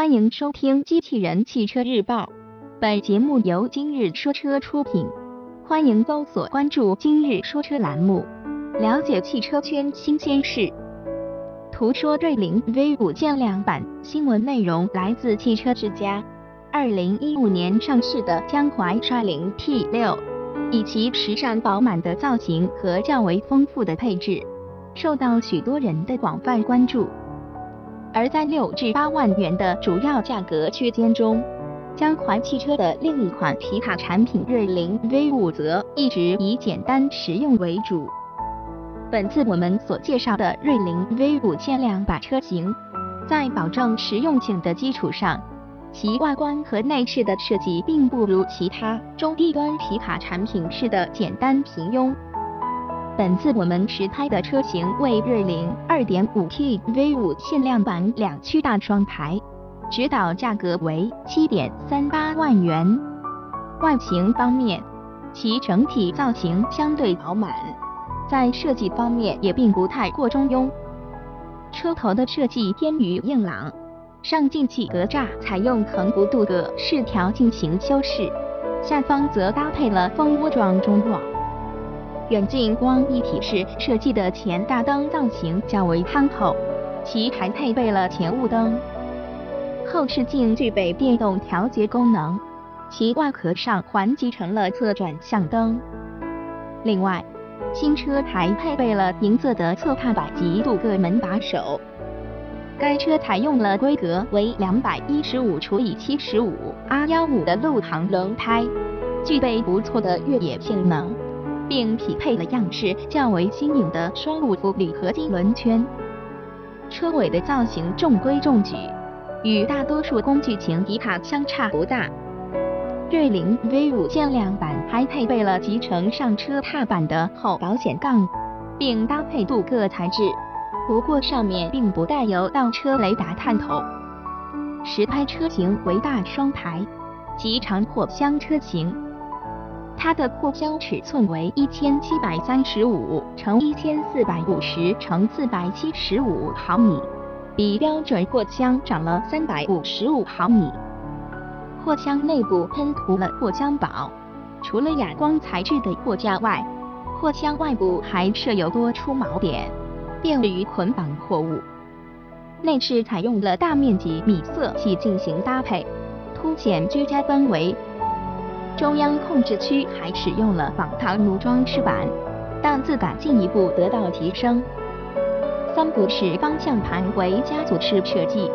欢迎收听《机器人汽车日报》，本节目由今日说车出品。欢迎搜索关注“今日说车”栏目，了解汽车圈新鲜事。图说瑞麟 V 五限量版新闻内容来自汽车之家。二零一五年上市的江淮帅麟 T 六，以其时尚饱满的造型和较为丰富的配置，受到许多人的广泛关注。而在六至八万元的主要价格区间中，江淮汽车的另一款皮卡产品瑞麟 V 五则一直以简单实用为主。本次我们所介绍的瑞麟 V 五限量版车型，在保证实用性的基础上，其外观和内饰的设计并不如其他中低端皮卡产品似的简单平庸。本次我们实拍的车型为瑞凌 2.5T V5 限量版两驱大双排，指导价格为7.38万元。外形方面，其整体造型相对饱满，在设计方面也并不太过中庸。车头的设计偏于硬朗，上进气格栅采用横幅镀铬饰条进行修饰，下方则搭配了蜂窝状中网。远近光一体式设计的前大灯造型较为憨厚，其还配备了前雾灯。后视镜具备电动调节功能，其外壳上还集成了侧转向灯。另外，新车还配备了银色的侧踏板及镀铬门把手。该车采用了规格为两百一十五除以七十五 R 幺五的路航轮胎，具备不错的越野性能。并匹配了样式较为新颖的双五辐铝合金轮圈。车尾的造型中规中矩，与大多数工具型皮卡相差不大。瑞麟 V5 限量版还配备了集成上车踏板的后保险杠，并搭配镀铬材质，不过上面并不带有倒车雷达探头。实拍车型为大双排，及长货箱车型。它的货箱尺寸为一千七百三十五乘一千四百五十乘四百七十五毫米，比标准货箱长了三百五十五毫米。货箱内部喷涂了货箱宝，除了哑光材质的货架外，货箱外部还设有多出锚点，便于捆绑货物。内饰采用了大面积米色系进行搭配，凸显居家氛围。中央控制区还使用了仿唐奴装饰板，档次感进一步得到提升。三辐式方向盘为家族式设计，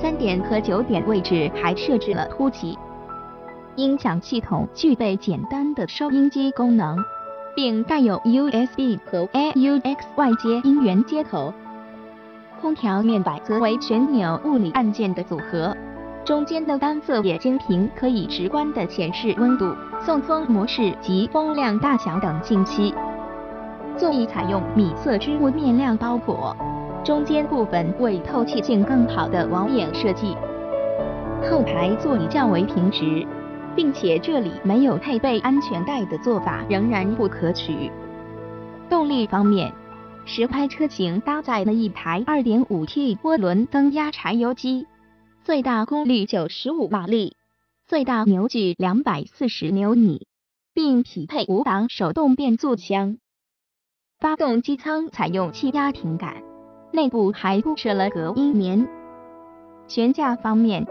三点和九点位置还设置了凸起。音响系统具备简单的收音机功能，并带有 USB 和 AUX 外接音源接口。空调面板则为旋钮物理按键的组合。中间的单色液晶屏可以直观的显示温度、送风模式及风量大小等信息。座椅采用米色织物面料包裹，中间部分为透气性更好的网眼设计。后排座椅较为平直，并且这里没有配备安全带的做法仍然不可取。动力方面，实拍车型搭载了一台 2.5T 涡轮增压柴油机。最大功率九十五马力，最大扭矩两百四十牛米，并匹配五档手动变速箱。发动机舱采用气压平杆，内部还铺设了隔音棉。悬架方面，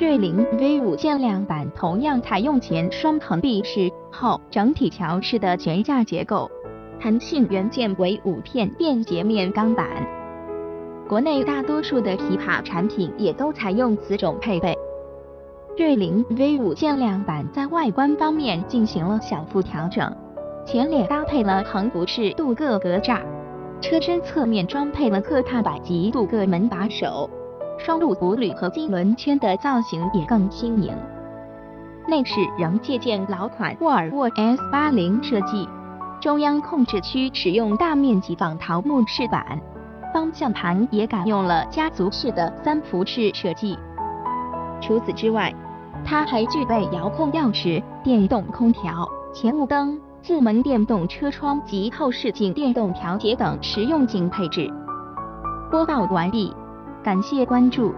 瑞凌 V5 限量版同样采用前双横臂式后整体桥式的悬架结构，弹性元件为五片便捷面钢板。国内大多数的皮卡产品也都采用此种配备。瑞麟 V5 限量版在外观方面进行了小幅调整，前脸搭配了横幅式镀铬格栅，车身侧面装配了侧踏板及镀铬门把手，双路辐铝合金轮圈的造型也更新颖。内饰仍借鉴老款沃尔沃 S80 设计，中央控制区使用大面积仿桃木饰板。方向盘也改用了家族式的三辐式设计。除此之外，它还具备遥控钥匙、电动空调、前雾灯、自门电动车窗及后视镜电动调节等实用性配置。播报完毕，感谢关注。